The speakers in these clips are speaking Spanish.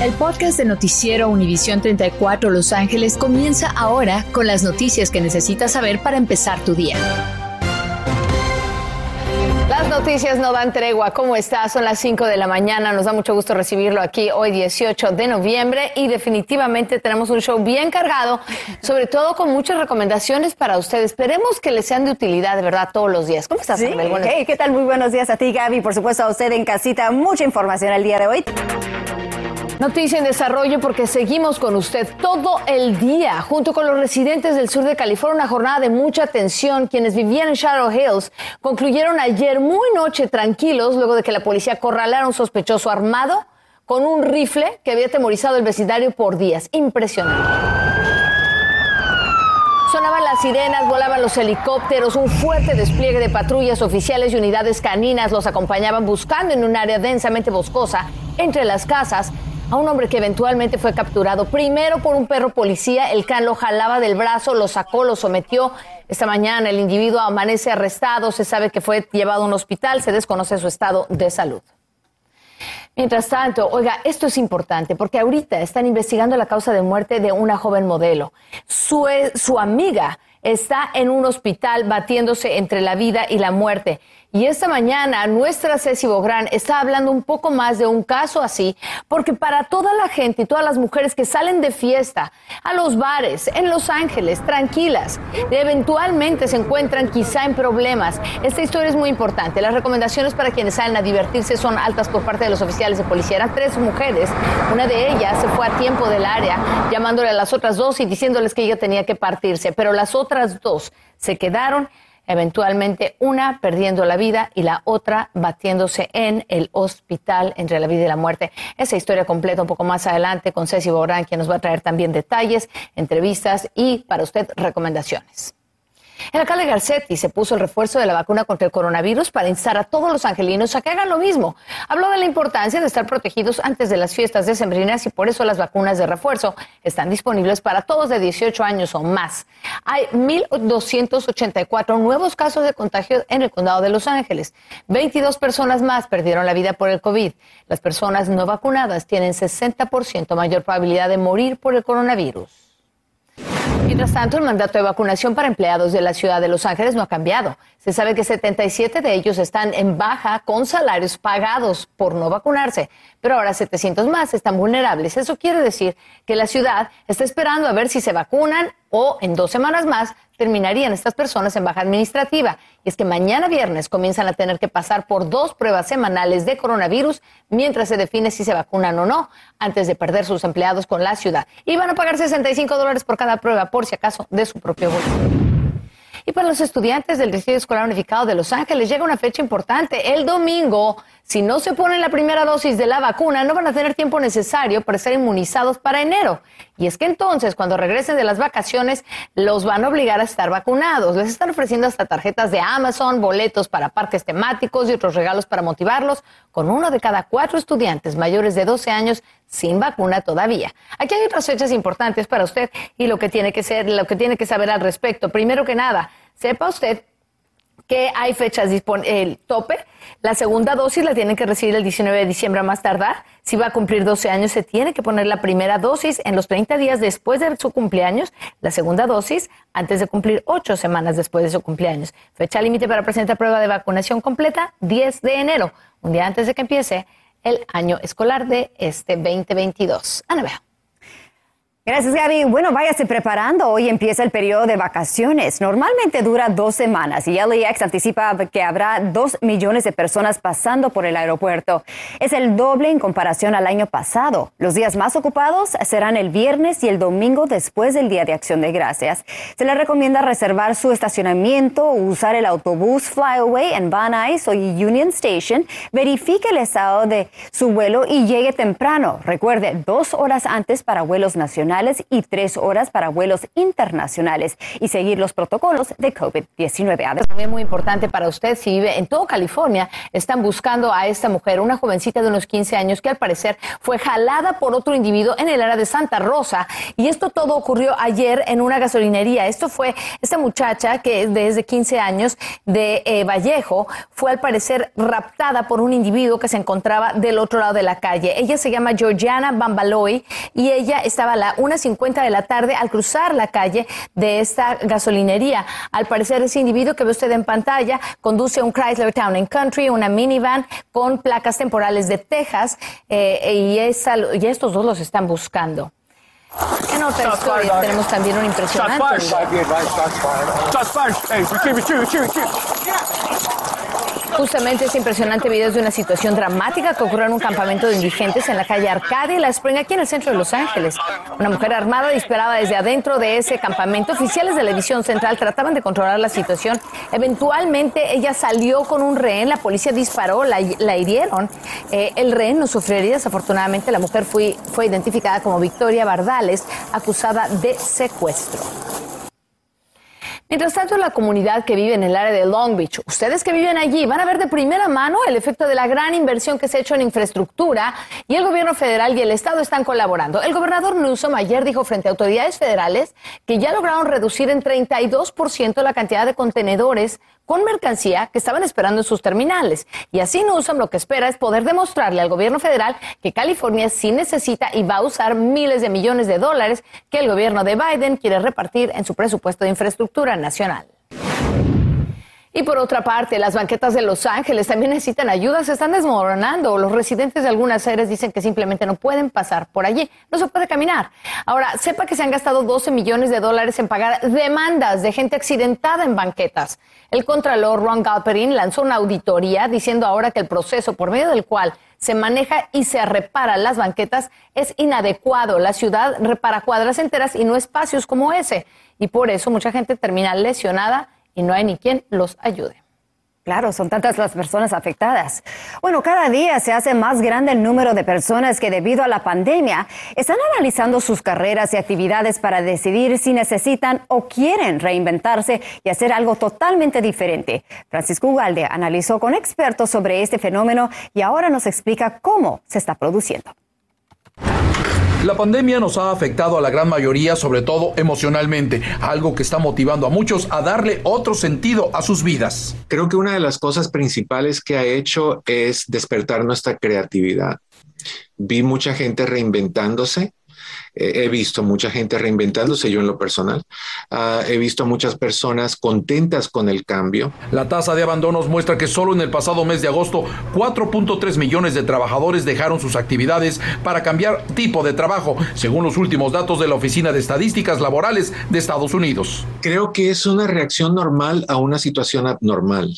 El podcast de Noticiero Univisión 34 Los Ángeles comienza ahora con las noticias que necesitas saber para empezar tu día. Las noticias no dan tregua. ¿Cómo está? Son las 5 de la mañana. Nos da mucho gusto recibirlo aquí hoy 18 de noviembre y definitivamente tenemos un show bien cargado, sobre todo con muchas recomendaciones para ustedes. Esperemos que les sean de utilidad de verdad todos los días. ¿Cómo estás, sí. ¿Qué tal? Muy buenos días a ti, Gaby. Por supuesto, a usted en casita. Mucha información el día de hoy. Noticia en desarrollo porque seguimos con usted todo el día, junto con los residentes del sur de California, una jornada de mucha tensión. Quienes vivían en Shadow Hills concluyeron ayer muy noche tranquilos luego de que la policía acorralara a un sospechoso armado con un rifle que había atemorizado el vecindario por días. Impresionante. Sonaban las sirenas, volaban los helicópteros, un fuerte despliegue de patrullas oficiales y unidades caninas los acompañaban buscando en un área densamente boscosa entre las casas a un hombre que eventualmente fue capturado primero por un perro policía. El can lo jalaba del brazo, lo sacó, lo sometió. Esta mañana el individuo amanece arrestado, se sabe que fue llevado a un hospital, se desconoce su estado de salud. Mientras tanto, oiga, esto es importante porque ahorita están investigando la causa de muerte de una joven modelo. Su, su amiga está en un hospital batiéndose entre la vida y la muerte. Y esta mañana nuestra Ceci Bográn está hablando un poco más de un caso así, porque para toda la gente y todas las mujeres que salen de fiesta a los bares en Los Ángeles, tranquilas, eventualmente se encuentran quizá en problemas. Esta historia es muy importante. Las recomendaciones para quienes salen a divertirse son altas por parte de los oficiales de policía. Eran tres mujeres. Una de ellas se fue a tiempo del área, llamándole a las otras dos y diciéndoles que ella tenía que partirse, pero las otras dos se quedaron eventualmente una perdiendo la vida y la otra batiéndose en el hospital entre la vida y la muerte. Esa historia completa un poco más adelante con Ceci Borán, quien nos va a traer también detalles, entrevistas y para usted recomendaciones. El alcalde Garcetti se puso el refuerzo de la vacuna contra el coronavirus para instar a todos los angelinos a que hagan lo mismo. Habló de la importancia de estar protegidos antes de las fiestas decembrinas y por eso las vacunas de refuerzo están disponibles para todos de 18 años o más. Hay 1.284 nuevos casos de contagio en el condado de Los Ángeles. 22 personas más perdieron la vida por el COVID. Las personas no vacunadas tienen 60% mayor probabilidad de morir por el coronavirus. Mientras tanto, el mandato de vacunación para empleados de la ciudad de Los Ángeles no ha cambiado. Se sabe que 77 de ellos están en baja con salarios pagados por no vacunarse, pero ahora 700 más están vulnerables. Eso quiere decir que la ciudad está esperando a ver si se vacunan o en dos semanas más terminarían estas personas en baja administrativa. Y es que mañana viernes comienzan a tener que pasar por dos pruebas semanales de coronavirus mientras se define si se vacunan o no, antes de perder sus empleados con la ciudad. Y van a pagar 65 dólares por cada prueba, por si acaso, de su propio bolsillo. Y para los estudiantes del Distrito Escolar Unificado de Los Ángeles llega una fecha importante. El domingo, si no se ponen la primera dosis de la vacuna, no van a tener tiempo necesario para ser inmunizados para enero. Y es que entonces, cuando regresen de las vacaciones, los van a obligar a estar vacunados. Les están ofreciendo hasta tarjetas de Amazon, boletos para parques temáticos y otros regalos para motivarlos, con uno de cada cuatro estudiantes mayores de 12 años sin vacuna todavía. Aquí hay otras fechas importantes para usted y lo que tiene que ser, lo que tiene que saber al respecto. Primero que nada, sepa usted que hay fechas el tope. La segunda dosis la tienen que recibir el 19 de diciembre a más tardar. Si va a cumplir 12 años, se tiene que poner la primera dosis en los 30 días después de su cumpleaños, la segunda dosis antes de cumplir 8 semanas después de su cumpleaños. Fecha límite para presentar prueba de vacunación completa, 10 de enero, un día antes de que empiece el año escolar de este 2022. Ana Bea. Gracias, Gaby. Bueno, váyase preparando. Hoy empieza el periodo de vacaciones. Normalmente dura dos semanas y LAX anticipa que habrá dos millones de personas pasando por el aeropuerto. Es el doble en comparación al año pasado. Los días más ocupados serán el viernes y el domingo después del Día de Acción de Gracias. Se le recomienda reservar su estacionamiento usar el autobús Flyaway en Van Nuys o Union Station. Verifique el estado de su vuelo y llegue temprano. Recuerde, dos horas antes para vuelos nacionales y tres horas para vuelos internacionales y seguir los protocolos de COVID-19. También muy importante para usted, si vive en todo California, están buscando a esta mujer, una jovencita de unos 15 años que al parecer fue jalada por otro individuo en el área de Santa Rosa. Y esto todo ocurrió ayer en una gasolinería. Esto fue esta muchacha que es desde 15 años de eh, Vallejo, fue al parecer raptada por un individuo que se encontraba del otro lado de la calle. Ella se llama Georgiana Bambaloy y ella estaba la 1.50 de la tarde al cruzar la calle de esta gasolinería. Al parecer ese individuo que ve usted en pantalla conduce un Chrysler Town and Country, una minivan con placas temporales de Texas eh, y, y estos dos los están buscando. En otra historia tenemos también un impresionante. Justamente este impresionante video es de una situación dramática que ocurrió en un campamento de indigentes en la calle Arcadia y La Spring, aquí en el centro de Los Ángeles. Una mujer armada disparaba desde adentro de ese campamento. Oficiales de la División Central trataban de controlar la situación. Eventualmente ella salió con un rehén, la policía disparó, la, hirieron. Eh, el rehén no sufrió heridas. Afortunadamente la mujer fue, fue identificada como Victoria Bardales, acusada de secuestro. Mientras tanto, la comunidad que vive en el área de Long Beach, ustedes que viven allí van a ver de primera mano el efecto de la gran inversión que se ha hecho en infraestructura y el gobierno federal y el estado están colaborando. El gobernador Newsom ayer dijo frente a autoridades federales que ya lograron reducir en 32% la cantidad de contenedores con mercancía que estaban esperando en sus terminales. Y así Newsom lo que espera es poder demostrarle al gobierno federal que California sí necesita y va a usar miles de millones de dólares que el gobierno de Biden quiere repartir en su presupuesto de infraestructura nacional. Y por otra parte, las banquetas de Los Ángeles también necesitan ayuda, se están desmoronando. Los residentes de algunas áreas dicen que simplemente no pueden pasar por allí, no se puede caminar. Ahora, sepa que se han gastado 12 millones de dólares en pagar demandas de gente accidentada en banquetas. El contralor Ron Galperin lanzó una auditoría diciendo ahora que el proceso por medio del cual se maneja y se repara las banquetas es inadecuado. La ciudad repara cuadras enteras y no espacios como ese. Y por eso mucha gente termina lesionada y no hay ni quien los ayude. Claro, son tantas las personas afectadas. Bueno, cada día se hace más grande el número de personas que debido a la pandemia están analizando sus carreras y actividades para decidir si necesitan o quieren reinventarse y hacer algo totalmente diferente. Francisco Ugalde analizó con expertos sobre este fenómeno y ahora nos explica cómo se está produciendo. La pandemia nos ha afectado a la gran mayoría, sobre todo emocionalmente, algo que está motivando a muchos a darle otro sentido a sus vidas. Creo que una de las cosas principales que ha hecho es despertar nuestra creatividad. Vi mucha gente reinventándose, he visto mucha gente reinventándose, yo en lo personal. Ah, he visto muchas personas contentas con el cambio. La tasa de abandonos muestra que solo en el pasado mes de agosto 4.3 millones de trabajadores dejaron sus actividades para cambiar tipo de trabajo, según los últimos datos de la Oficina de Estadísticas Laborales de Estados Unidos. Creo que es una reacción normal a una situación abnormal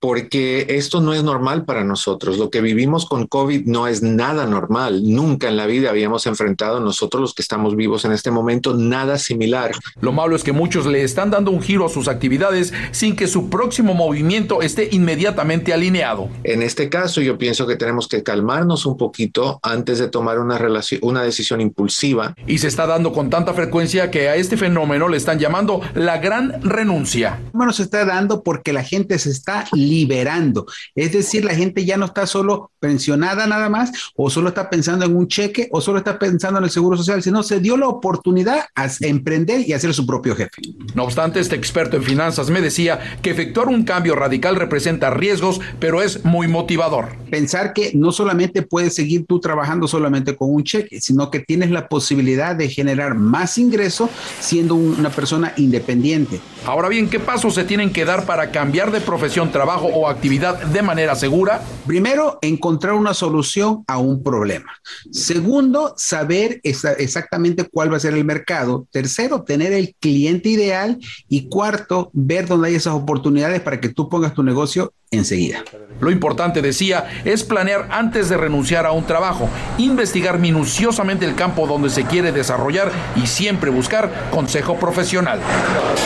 porque esto no es normal para nosotros. Lo que vivimos con COVID no es nada normal. Nunca en la vida habíamos enfrentado nosotros los que estamos vivos en este momento nada similar. Lo malo es que muchos le están dando un giro a sus actividades sin que su próximo movimiento esté inmediatamente alineado. En este caso yo pienso que tenemos que calmarnos un poquito antes de tomar una, decisión impulsiva. Y se está dando con tanta frecuencia que a este fenómeno le están llamando la gran renuncia. Bueno, se está dando porque la gente se está liberando. Es decir, la gente ya no está solo pensionada nada más, o solo está pensando en un cheque, o solo está pensando en el seguro social, sino se dio la oportunidad a emprender y a ser su propio jefe. No obstante, este experto en finanzas me decía que efectuar un cambio radical representa riesgos, pero es muy motivador. Pensar que no solamente puedes seguir tú trabajando solamente con un cheque, sino que tienes la posibilidad de generar más ingreso siendo una persona independiente. Ahora bien, ¿qué pasos se tienen que dar para cambiar de profesión, trabajo? O actividad de manera segura? Primero, encontrar una solución a un problema. Segundo, saber exactamente cuál va a ser el mercado. Tercero, tener el cliente ideal. Y cuarto, ver dónde hay esas oportunidades para que tú pongas tu negocio enseguida. Lo importante, decía, es planear antes de renunciar a un trabajo, investigar minuciosamente el campo donde se quiere desarrollar y siempre buscar consejo profesional.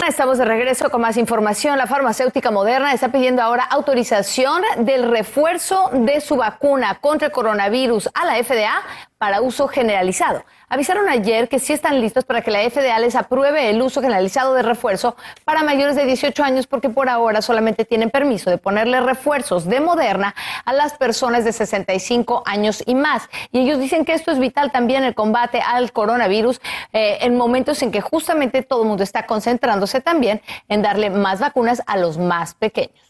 Estamos de regreso con más información. La farmacéutica moderna está pidiendo ahora autorización del refuerzo de su vacuna contra el coronavirus a la FDA para uso generalizado. Avisaron ayer que sí están listos para que la FDA les apruebe el uso generalizado de refuerzo para mayores de 18 años porque por ahora solamente tienen permiso de ponerle refuerzos de Moderna a las personas de 65 años y más. Y ellos dicen que esto es vital también el combate al coronavirus eh, en momentos en que justamente todo el mundo está concentrándose también en darle más vacunas a los más pequeños.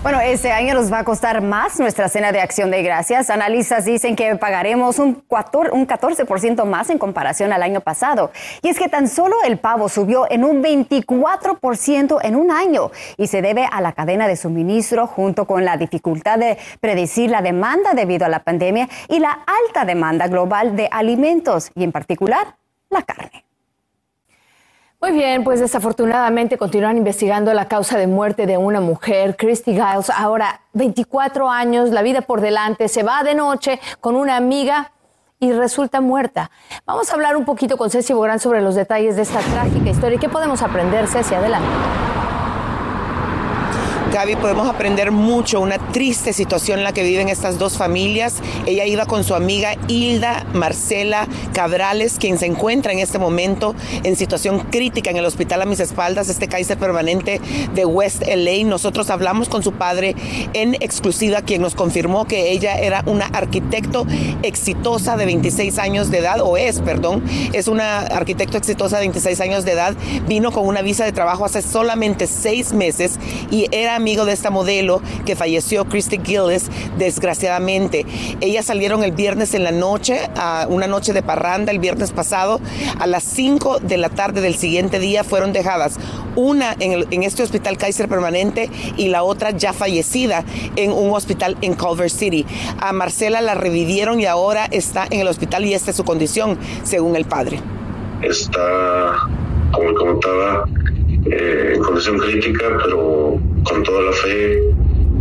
Bueno, este año nos va a costar más nuestra cena de acción de gracias. Analistas dicen que pagaremos un 14% más en comparación al año pasado. Y es que tan solo el pavo subió en un 24% en un año y se debe a la cadena de suministro junto con la dificultad de predecir la demanda debido a la pandemia y la alta demanda global de alimentos y en particular la carne. Muy bien, pues desafortunadamente continúan investigando la causa de muerte de una mujer, Christy Giles. Ahora, 24 años, la vida por delante, se va de noche con una amiga y resulta muerta. Vamos a hablar un poquito con Ceci Bográn sobre los detalles de esta trágica historia y qué podemos aprender, Ceci, adelante. Gaby, podemos aprender mucho, una triste situación en la que viven estas dos familias. Ella iba con su amiga Hilda Marcela Cabrales, quien se encuentra en este momento en situación crítica en el hospital a mis espaldas, este Kaiser permanente de West LA. Nosotros hablamos con su padre en exclusiva, quien nos confirmó que ella era una arquitecto exitosa de 26 años de edad, o es, perdón, es una arquitecto exitosa de 26 años de edad. Vino con una visa de trabajo hace solamente seis meses y era amigo de esta modelo que falleció, Christy Gillis, desgraciadamente. Ellas salieron el viernes en la noche, a una noche de parranda el viernes pasado. A las 5 de la tarde del siguiente día fueron dejadas, una en, este hospital Kaiser permanente y la otra ya fallecida en un hospital en Culver City. A Marcela la revivieron y ahora está en el hospital y esta es su condición, según el padre. Está, como comentaba, eh, en condición crítica, pero con toda la fe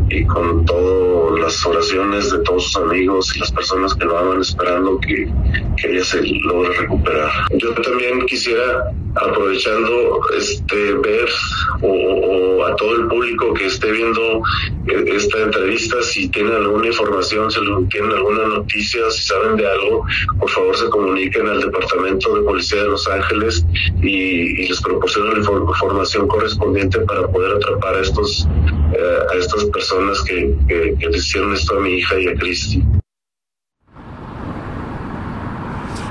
y con todas las oraciones de todos sus amigos y las personas que lo aman esperando que, que ella se logre recuperar. Yo también quisiera, aprovechando este ver o, a todo el público que esté viendo eh, esta entrevista, si tienen alguna información, si tienen alguna noticia, si saben de algo, por favor se comuniquen al Departamento de Policía de Los Ángeles y, les proporcionen la información correspondiente para poder atrapar a estos eh, a estas personas que, que, hicieron esto a mi hija y a Cristi.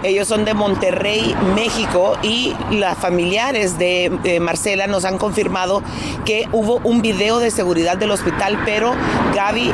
Ellos son de Monterrey, México, y las familiares de Marcela nos han confirmado que hubo un video de seguridad del hospital, pero Gaby,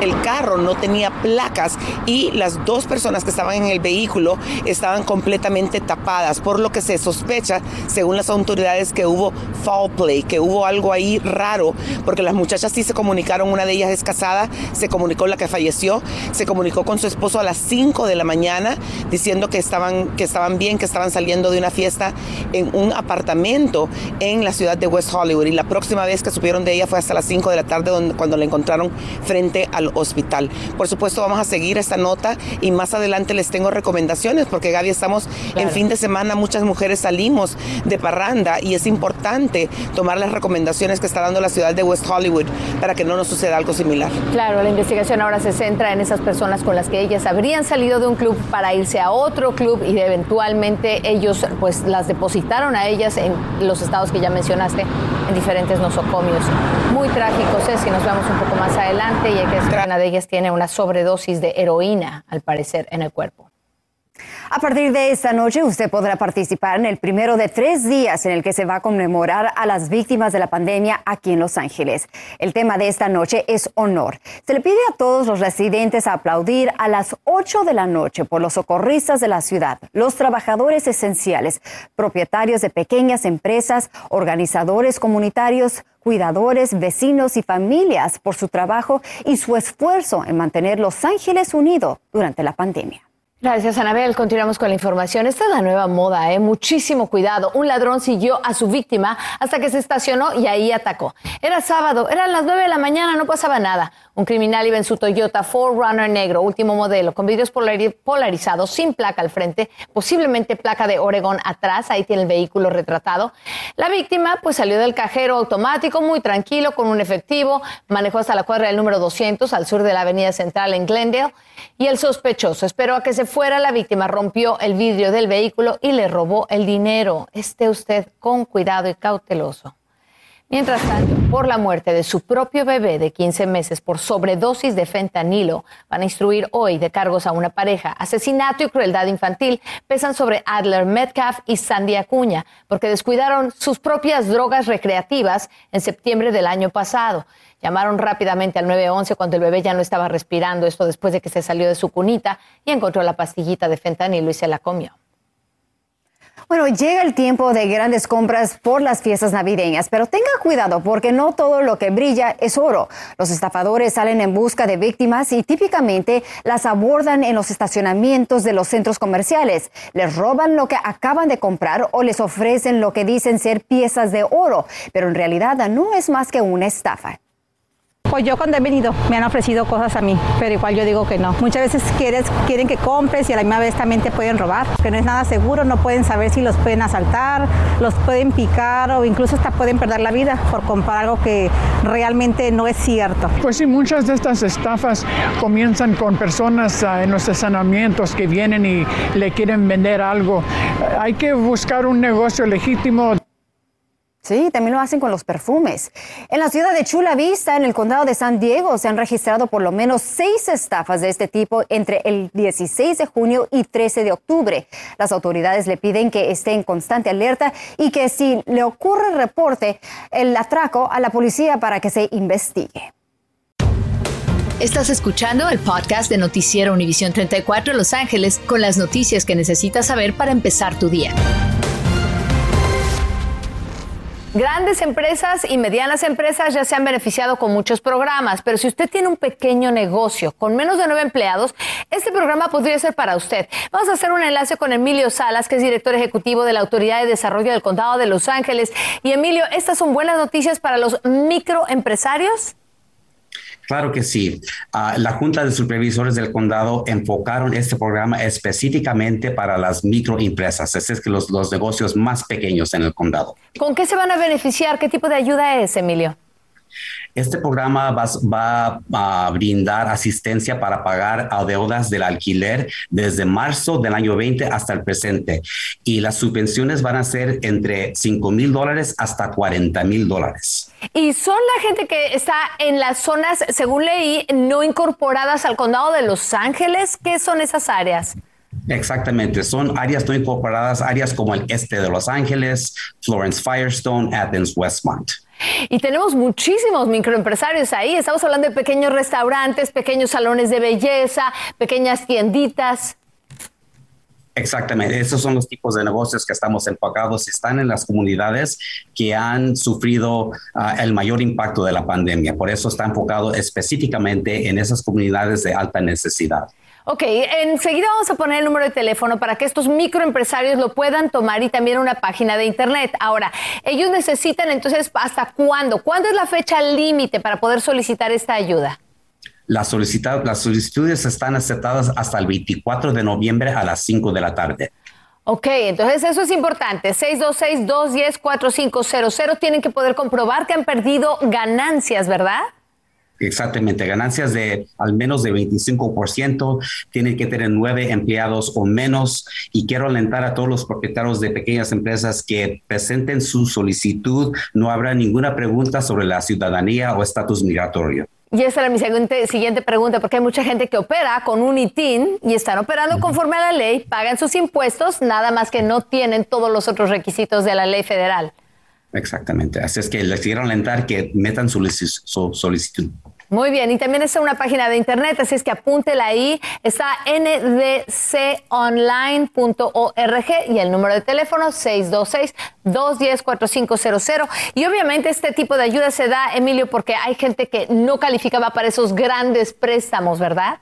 el carro no tenía placas y las dos personas que estaban en el vehículo estaban completamente tapadas, por lo que se sospecha, según las autoridades, que hubo foul play, que hubo algo ahí raro, porque las muchachas sí se comunicaron, una de ellas es casada, se comunicó la que falleció, se comunicó con su esposo a las 5 de la mañana diciendo que está estaban, que estaban bien, que estaban saliendo de una fiesta en un apartamento en la ciudad de West Hollywood. Y la próxima vez que supieron de ella fue hasta las 5 de la tarde donde, cuando la encontraron frente al hospital. Por supuesto, vamos a seguir esta nota y más adelante les tengo recomendaciones porque Gaby estamos en fin de semana, muchas mujeres salimos de parranda y es importante tomar las recomendaciones que está dando la ciudad de West Hollywood para que no nos suceda algo similar. Claro, la investigación ahora se centra en esas personas con las que ellas habrían salido de un club para irse a otro club y eventualmente ellos pues las depositaron a ellas en los estados que ya mencionaste en diferentes nosocomios. Muy trágicos es que nos vemos un poco más adelante y que una de ellas tiene una sobredosis de heroína al parecer en el cuerpo. A partir de esta noche, usted podrá participar en el primero de tres días en el que se va a conmemorar a las víctimas de la pandemia aquí en Los Ángeles. El tema de esta noche es honor. Se le pide a todos los residentes aplaudir a las 8 de la noche por los socorristas de la ciudad, los trabajadores esenciales, propietarios de pequeñas empresas, organizadores comunitarios, cuidadores, vecinos y familias por su trabajo y su esfuerzo en mantener Los Ángeles unido durante la pandemia. Gracias, Anabel. Continuamos con la información. Esta es la nueva moda, ¿eh? Muchísimo cuidado. Un ladrón siguió a su víctima hasta que se estacionó y ahí atacó. Era sábado, eran las 9 de la mañana, no pasaba nada. Un criminal iba en su Toyota 4Runner negro, último modelo, con vidrios polarizados, sin placa al frente, posiblemente placa de Oregón atrás. Ahí tiene el vehículo retratado. La víctima, pues salió del cajero automático, muy tranquilo, con un efectivo. Manejó hasta la cuadra del número 200, al sur de la avenida central en Glendale. Y el sospechoso esperó a que se fuera la víctima, rompió el vidrio del vehículo y le robó el dinero. Esté usted con cuidado y cauteloso. Mientras tanto, por la muerte de su propio bebé de 15 meses por sobredosis de fentanilo, van a instruir hoy de cargos a una pareja. Asesinato y crueldad infantil pesan sobre Adler Metcalf y Sandy Acuña, porque descuidaron sus propias drogas recreativas en septiembre del año pasado. Llamaron rápidamente al 911 cuando el bebé ya no estaba respirando, esto después de que se salió de su cunita y encontró la pastillita de fentanilo y se la comió. Bueno, llega el tiempo de grandes compras por las fiestas navideñas, pero tenga cuidado porque no todo lo que brilla es oro. Los estafadores salen en busca de víctimas y típicamente las abordan en los estacionamientos de los centros comerciales. Les roban lo que acaban de comprar o les ofrecen lo que dicen ser piezas de oro, pero en realidad no es más que una estafa. Pues yo cuando he venido me han ofrecido cosas a mí, pero igual yo digo que no. Muchas veces quieres, quieren que compres y a la misma vez también te pueden robar, que no es nada seguro, no pueden saber si los pueden asaltar, los pueden picar o incluso hasta pueden perder la vida por comprar algo que realmente no es cierto. Pues sí, muchas de estas estafas comienzan con personas ah, en los estacionamientos que vienen y le quieren vender algo. Hay que buscar un negocio legítimo. Sí, también lo hacen con los perfumes. En la ciudad de Chula Vista, en el condado de San Diego, se han registrado por lo menos seis estafas de este tipo entre el 16 de junio y 13 de octubre. Las autoridades le piden que esté en constante alerta y que si le ocurre reporte el atraco a la policía para que se investigue. Estás escuchando el podcast de Noticiero Univisión 34 Los Ángeles con las noticias que necesitas saber para empezar tu día. Grandes empresas y medianas empresas ya se han beneficiado con muchos programas, pero si usted tiene un pequeño negocio con menos de nueve empleados, este programa podría ser para usted. Vamos a hacer un enlace con Emilio Salas, que es director ejecutivo de la Autoridad de Desarrollo del Condado de Los Ángeles. Y Emilio, ¿estas son buenas noticias para los microempresarios? Claro que sí. Ah, la Junta de Supervisores del Condado enfocaron este programa específicamente para las microempresas, es que los, los negocios más pequeños en el condado. ¿Con qué se van a beneficiar? ¿Qué tipo de ayuda es, Emilio? Este programa va, a brindar asistencia para pagar a deudas del alquiler desde marzo del año 20 hasta el presente. Y las subvenciones van a ser entre 5 mil dólares hasta 40 mil dólares. Y son la gente que está en las zonas, según leí, no incorporadas al condado de Los Ángeles. ¿Qué son esas áreas? Exactamente, son áreas no incorporadas, áreas como el este de Los Ángeles, Florence Firestone, Athens, Westmont. Y tenemos muchísimos microempresarios ahí. Estamos hablando de pequeños restaurantes, pequeños salones de belleza, pequeñas tienditas. Exactamente, esos son los tipos de negocios que estamos enfocados. Están en las comunidades que han sufrido ah, el mayor impacto de la pandemia. Por eso está enfocado específicamente en esas comunidades de alta necesidad. Ok, enseguida vamos a poner el número de teléfono para que estos microempresarios lo puedan tomar y también una página de internet. Ahora, ellos necesitan entonces, ¿hasta cuándo? ¿Cuándo es la fecha límite para poder solicitar esta ayuda? Las, las solicitudes están aceptadas hasta el 24 de noviembre a las 5 de la tarde. Ok, entonces eso es importante. 626-210-4500. Tienen que poder comprobar que han perdido ganancias, ¿verdad? Exactamente, ganancias de al menos de 25%, tienen que tener nueve empleados o menos y quiero alentar a todos los propietarios de pequeñas empresas que presenten su solicitud, no habrá ninguna pregunta sobre la ciudadanía o estatus migratorio. Y esa era mi siguiente, siguiente pregunta, porque hay mucha gente que opera con un ITIN y están operando conforme a la ley, pagan sus impuestos, nada más que no tienen todos los otros requisitos de la ley federal. Exactamente. Así es que les quiero alentar que metan su, solicitud. Muy bien, y también está una página de internet, así es que apúntela ahí. Está ndconline.org y el número de teléfono 626-210-4500. Y obviamente este tipo de ayuda se da, Emilio, porque hay gente que no calificaba para esos grandes préstamos, ¿verdad?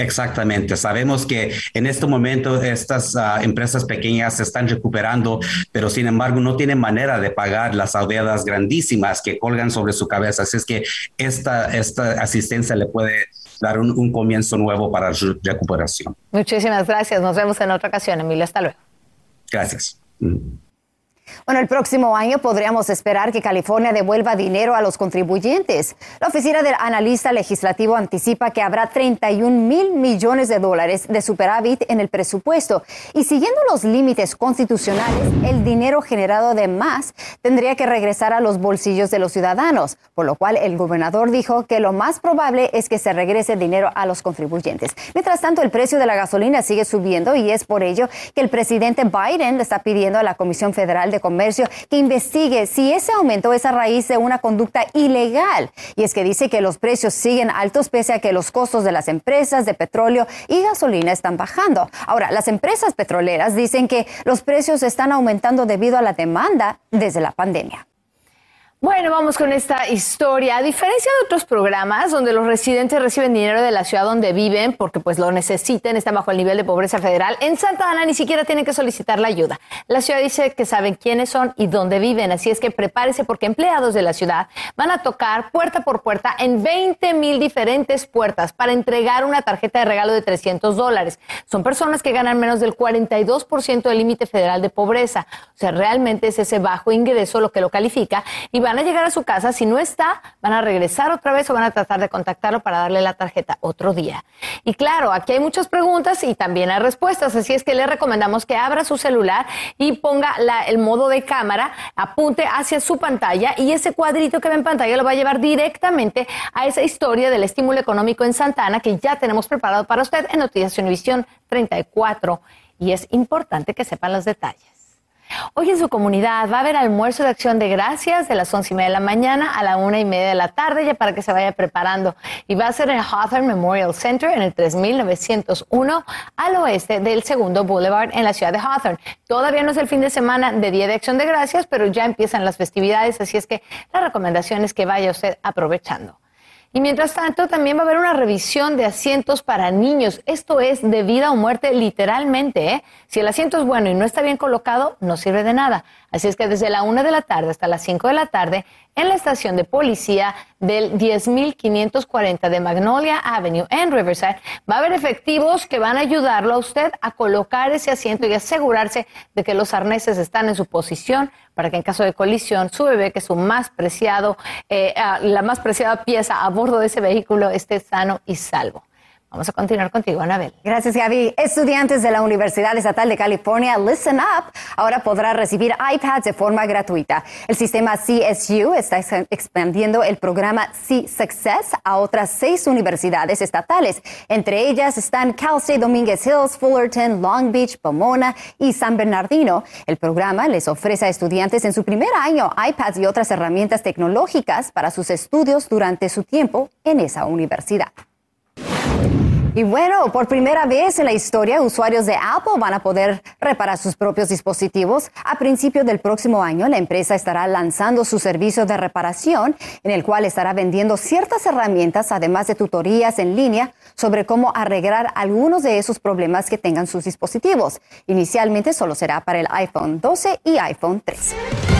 Exactamente. Sabemos que en este momento estas ah, empresas pequeñas se están recuperando, pero sin embargo no tienen manera de pagar las deudas grandísimas que colgan sobre su cabeza. Así es que esta, esta asistencia le puede dar un, un comienzo nuevo para su recuperación. Muchísimas gracias. Nos vemos en otra ocasión, Emilio. Hasta luego. Gracias. Bueno, el próximo año podríamos esperar que California devuelva dinero a los contribuyentes. La oficina del analista legislativo anticipa que habrá 31 mil millones de dólares de superávit en el presupuesto. Y siguiendo los límites constitucionales, el dinero generado de más tendría que regresar a los bolsillos de los ciudadanos, por lo cual el gobernador dijo que lo más probable es que se regrese dinero a los contribuyentes. Mientras tanto, el precio de la gasolina sigue subiendo y es por ello que el presidente Biden le está pidiendo a la Comisión Federal de Comercio que investigue si ese aumento es a raíz de una conducta ilegal. Y es que dice que los precios siguen altos pese a que los costos de las empresas de petróleo y gasolina están bajando. Ahora, las empresas petroleras dicen que los precios están aumentando debido a la demanda desde la pandemia. Bueno, vamos con esta historia. A diferencia de otros programas donde los residentes reciben dinero de la ciudad donde viven porque pues lo necesiten, están bajo el nivel de pobreza federal, en Santa Ana ni siquiera tienen que solicitar la ayuda. La ciudad dice que saben quiénes son y dónde viven, así es que prepárese porque empleados de la ciudad van a tocar puerta por puerta en 20 mil diferentes puertas para entregar una tarjeta de regalo de 300 dólares. Son personas que ganan menos del 42% del límite federal de pobreza. O sea, realmente es ese bajo ingreso lo que lo califica y van a llegar a su casa. Si no está, van a regresar otra vez o van a tratar de contactarlo para darle la tarjeta otro día. Y claro, aquí hay muchas preguntas y también hay respuestas. Así es que le recomendamos que abra su celular y ponga el modo de cámara, apunte hacia su pantalla y ese cuadrito que ve en pantalla lo va a llevar directamente a esa historia del estímulo económico en Santana que ya tenemos preparado para usted en Noticias Univisión 34. Y es importante que sepan los detalles. Hoy en su comunidad va a haber almuerzo de acción de gracias de las once y media de la mañana a la una y media de la tarde, ya para que se vaya preparando. Y va a ser en el Hawthorne Memorial Center en el 3901 al oeste del segundo Boulevard en la ciudad de Hawthorne. Todavía no es el fin de semana de Día de Acción de Gracias, pero ya empiezan las festividades, así es que la recomendación es que vaya usted aprovechando. Y mientras tanto, también va a haber una revisión de asientos para niños. Esto es de vida o muerte literalmente. ¿eh? Si el asiento es bueno y no está bien colocado, no sirve de nada. Así es que desde la una de la tarde hasta las 5 de la tarde, en la estación de policía del 10.540 de Magnolia Avenue en Riverside, va a haber efectivos que van a ayudarlo a usted a colocar ese asiento y asegurarse de que los arneses están en su posición para que en caso de colisión su bebé, que es su más preciado, eh, ah, la más preciada pieza a bordo de ese vehículo, esté sano y salvo. Vamos a continuar contigo, Anabel. Gracias, Gaby. Estudiantes de la Universidad Estatal de California, Listen Up, ahora podrán recibir iPads de forma gratuita. El sistema CSU está expandiendo el programa C-Success a otras seis universidades estatales. Entre ellas están Cal State Dominguez Hills, Fullerton, Long Beach, Pomona y San Bernardino. El programa les ofrece a estudiantes en su primer año iPads y otras herramientas tecnológicas para sus estudios durante su tiempo en esa universidad. Y bueno, por primera vez en la historia, usuarios de Apple van a poder reparar sus propios dispositivos. A principios del próximo año, la empresa estará lanzando su servicio de reparación, en el cual estará vendiendo ciertas herramientas, además de tutorías en línea sobre cómo arreglar algunos de esos problemas que tengan sus dispositivos. Inicialmente solo será para el iPhone 12 y iPhone 13.